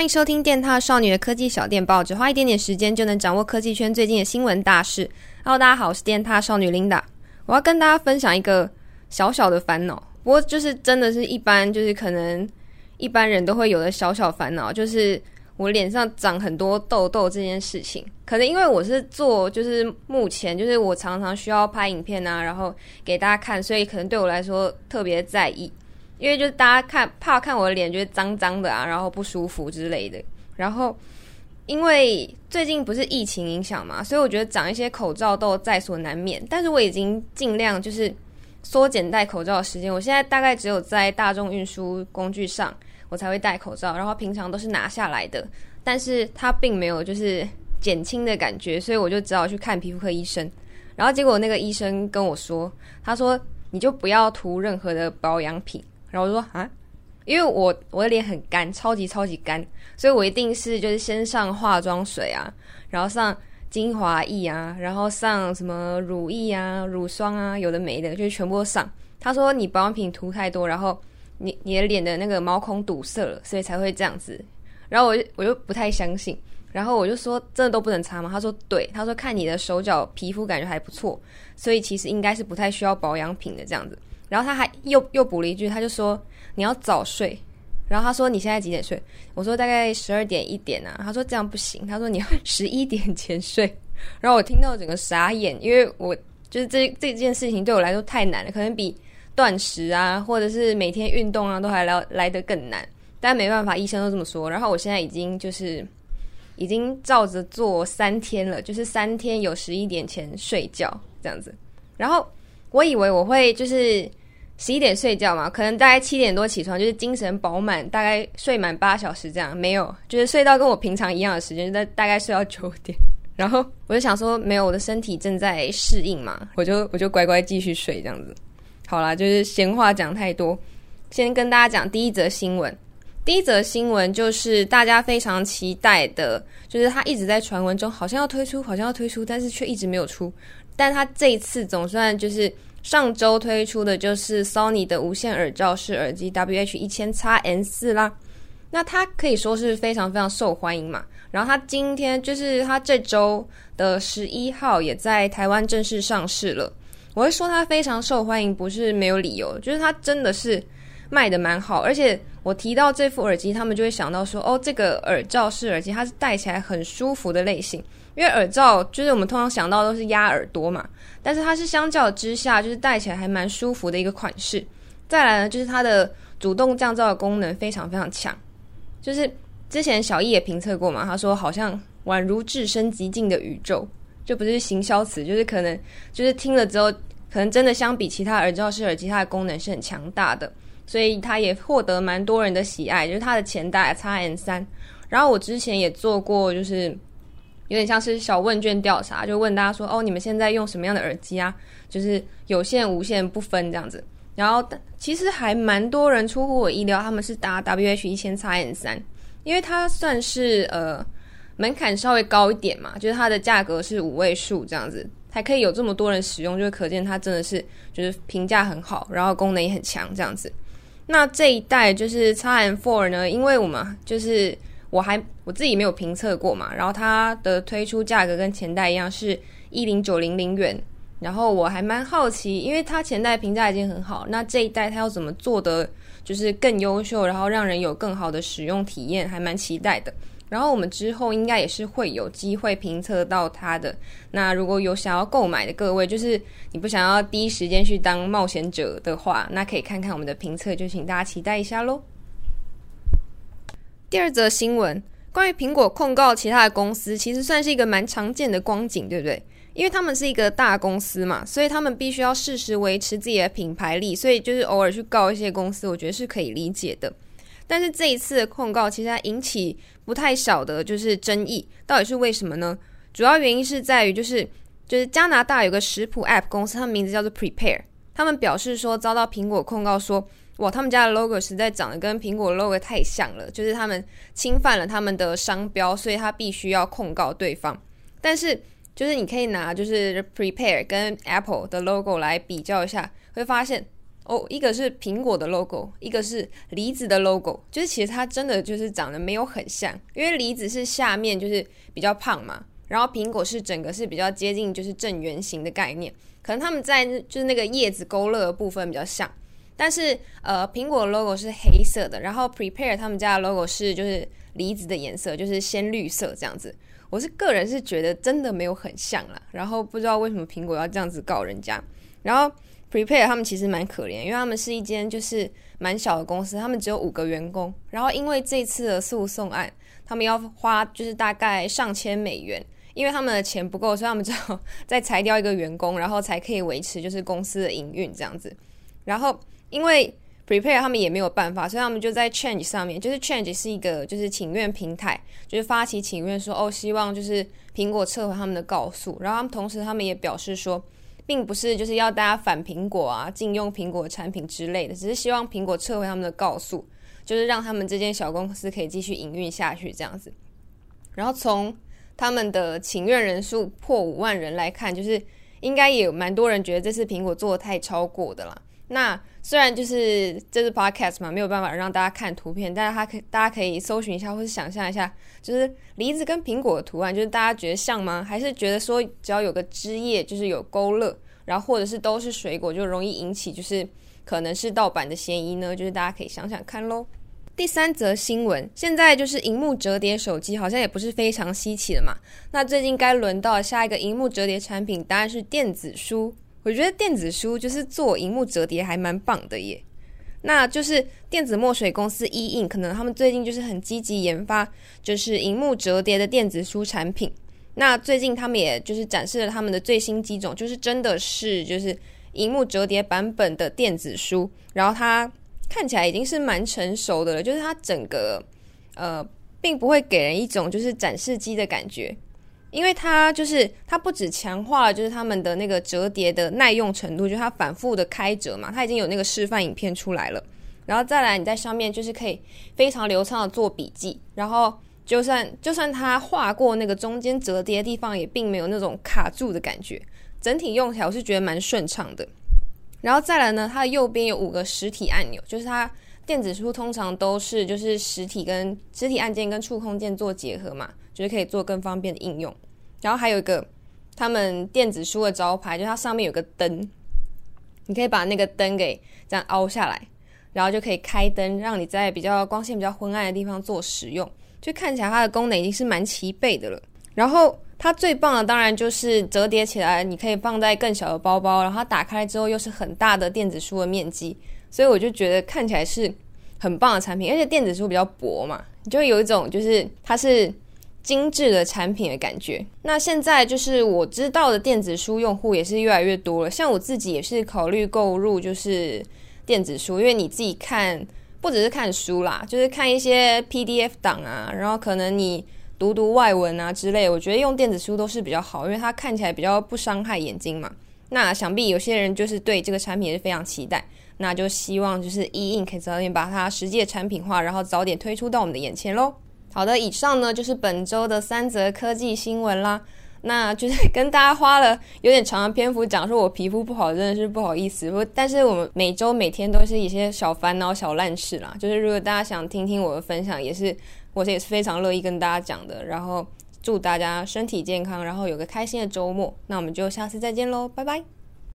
欢迎收听电踏少女的科技小电报，只花一点点时间就能掌握科技圈最近的新闻大事。Hello，大家好，我是电踏少女 Linda。我要跟大家分享一个小小的烦恼，不过就是真的是一般，就是可能一般人都会有的小小烦恼，就是我脸上长很多痘痘这件事情。可能因为我是做，就是目前就是我常常需要拍影片啊，然后给大家看，所以可能对我来说特别在意。因为就是大家看怕看我的脸，觉得脏脏的啊，然后不舒服之类的。然后因为最近不是疫情影响嘛，所以我觉得长一些口罩痘在所难免。但是我已经尽量就是缩减戴口罩的时间。我现在大概只有在大众运输工具上我才会戴口罩，然后平常都是拿下来的。但是它并没有就是减轻的感觉，所以我就只好去看皮肤科医生。然后结果那个医生跟我说，他说你就不要涂任何的保养品。然后我说啊，因为我我的脸很干，超级超级干，所以我一定是就是先上化妆水啊，然后上精华液啊，然后上什么乳液啊、乳霜啊，有的没的，就是全部都上。他说你保养品涂太多，然后你你的脸的那个毛孔堵塞了，所以才会这样子。然后我就我就不太相信，然后我就说真的都不能擦吗？他说对，他说看你的手脚皮肤感觉还不错，所以其实应该是不太需要保养品的这样子。然后他还又又补了一句，他就说你要早睡。然后他说你现在几点睡？我说大概十二点一点啊。他说这样不行，他说你要十一点前睡。然后我听到整个傻眼，因为我就是这这件事情对我来说太难了，可能比断食啊，或者是每天运动啊都还来来得更难。但没办法，医生都这么说。然后我现在已经就是已经照着做三天了，就是三天有十一点前睡觉这样子。然后我以为我会就是。十一点睡觉嘛，可能大概七点多起床，就是精神饱满，大概睡满八小时这样。没有，就是睡到跟我平常一样的时间，在大概睡到九点。然后我就想说，没有，我的身体正在适应嘛，我就我就乖乖继续睡这样子。好啦，就是闲话讲太多，先跟大家讲第一则新闻。第一则新闻就是大家非常期待的，就是他一直在传闻中，好像要推出，好像要推出，但是却一直没有出。但他这一次总算就是。上周推出的就是 Sony 的无线耳罩式耳机 WH 一千 x N 四啦，那它可以说是非常非常受欢迎嘛。然后它今天就是它这周的十一号也在台湾正式上市了。我会说它非常受欢迎，不是没有理由，就是它真的是卖的蛮好。而且我提到这副耳机，他们就会想到说，哦，这个耳罩式耳机它是戴起来很舒服的类型。因为耳罩就是我们通常想到都是压耳朵嘛，但是它是相较之下就是戴起来还蛮舒服的一个款式。再来呢，就是它的主动降噪的功能非常非常强，就是之前小易也评测过嘛，他说好像宛如置身极静的宇宙，就不是行销词，就是可能就是听了之后，可能真的相比其他耳罩式耳机，它的功能是很强大的，所以它也获得蛮多人的喜爱。就是它的前代 XN3，然后我之前也做过，就是。有点像是小问卷调查，就问大家说：“哦，你们现在用什么样的耳机啊？就是有线、无线不分这样子。”然后其实还蛮多人出乎我意料，他们是搭 WH-1000XN3，因为它算是呃门槛稍微高一点嘛，就是它的价格是五位数这样子，还可以有这么多人使用，就可见它真的是就是评价很好，然后功能也很强这样子。那这一代就是 XN4 呢，因为我们就是。我还我自己没有评测过嘛，然后它的推出价格跟前代一样是一零九零零元，然后我还蛮好奇，因为它前代评价已经很好，那这一代它要怎么做的就是更优秀，然后让人有更好的使用体验，还蛮期待的。然后我们之后应该也是会有机会评测到它的。那如果有想要购买的各位，就是你不想要第一时间去当冒险者的话，那可以看看我们的评测，就请大家期待一下喽。第二则新闻，关于苹果控告其他的公司，其实算是一个蛮常见的光景，对不对？因为他们是一个大公司嘛，所以他们必须要适时维持自己的品牌力，所以就是偶尔去告一些公司，我觉得是可以理解的。但是这一次的控告，其实它引起不太小的就是争议，到底是为什么呢？主要原因是在于就是就是加拿大有个食谱 App 公司，它名字叫做 Prepare，他们表示说遭到苹果控告说。哇，他们家的 logo 实在长得跟苹果 logo 太像了，就是他们侵犯了他们的商标，所以他必须要控告对方。但是，就是你可以拿就是 Prepare 跟 Apple 的 logo 来比较一下，会发现哦，一个是苹果的 logo，一个是梨子的 logo，就是其实它真的就是长得没有很像，因为梨子是下面就是比较胖嘛，然后苹果是整个是比较接近就是正圆形的概念，可能他们在就是那个叶子勾勒的部分比较像，但是呃苹果的 logo 是黑色的，然后 Prepare 他们家的 logo 是就是梨子的颜色，就是鲜绿色这样子。我是个人是觉得真的没有很像啦，然后不知道为什么苹果要这样子告人家。然后 Prepare 他们其实蛮可怜，因为他们是一间就是蛮小的公司，他们只有五个员工。然后因为这次的诉讼案，他们要花就是大概上千美元，因为他们的钱不够，所以他们只好再裁掉一个员工，然后才可以维持就是公司的营运这样子。然后因为 Prepare 他们也没有办法，所以他们就在 Change 上面，就是 Change 是一个就是请愿平台，就是发起请愿说哦，希望就是苹果撤回他们的告诉。然后他们同时他们也表示说，并不是就是要大家反苹果啊，禁用苹果产品之类的，只是希望苹果撤回他们的告诉，就是让他们这间小公司可以继续营运下去这样子。然后从他们的请愿人数破五万人来看，就是应该也蛮多人觉得这次苹果做的太超过的啦。那虽然就是这是 podcast 嘛，没有办法让大家看图片，但是它可以大家可以搜寻一下，或是想象一下，就是梨子跟苹果的图案，就是大家觉得像吗？还是觉得说只要有个枝叶，就是有勾勒，然后或者是都是水果，就容易引起就是可能是盗版的嫌疑呢？就是大家可以想想看喽。第三则新闻，现在就是萤幕折叠手机，好像也不是非常稀奇了嘛。那最近该轮到下一个萤幕折叠产品，当然是电子书。我觉得电子书就是做荧幕折叠还蛮棒的耶，那就是电子墨水公司 EIN 可能他们最近就是很积极研发，就是荧幕折叠的电子书产品。那最近他们也就是展示了他们的最新机种，就是真的是就是荧幕折叠版本的电子书，然后它看起来已经是蛮成熟的了，就是它整个呃并不会给人一种就是展示机的感觉。因为它就是它不止强化了就是他们的那个折叠的耐用程度，就是它反复的开折嘛，它已经有那个示范影片出来了。然后再来你在上面就是可以非常流畅的做笔记，然后就算就算它划过那个中间折叠的地方，也并没有那种卡住的感觉。整体用起来我是觉得蛮顺畅的。然后再来呢，它的右边有五个实体按钮，就是它电子书通常都是就是实体跟实体按键跟触控键做结合嘛。就是可以做更方便的应用，然后还有一个他们电子书的招牌，就它上面有个灯，你可以把那个灯给这样凹下来，然后就可以开灯，让你在比较光线比较昏暗的地方做使用，就看起来它的功能已经是蛮齐备的了。然后它最棒的当然就是折叠起来，你可以放在更小的包包，然后它打开之后又是很大的电子书的面积，所以我就觉得看起来是很棒的产品，而且电子书比较薄嘛，就有一种就是它是。精致的产品的感觉。那现在就是我知道的电子书用户也是越来越多了。像我自己也是考虑购入就是电子书，因为你自己看不只是看书啦，就是看一些 PDF 档啊，然后可能你读读外文啊之类，我觉得用电子书都是比较好，因为它看起来比较不伤害眼睛嘛。那想必有些人就是对这个产品也是非常期待，那就希望就是 E Ink 可以早点把它实际的产品化，然后早点推出到我们的眼前喽。好的，以上呢就是本周的三则科技新闻啦。那就是跟大家花了有点长的篇幅讲说我皮肤不好，真的是不好意思。不，但是我们每周每天都是一些小烦恼、小烂事啦。就是如果大家想听听我的分享，也是我也是非常乐意跟大家讲的。然后祝大家身体健康，然后有个开心的周末。那我们就下次再见喽，拜拜。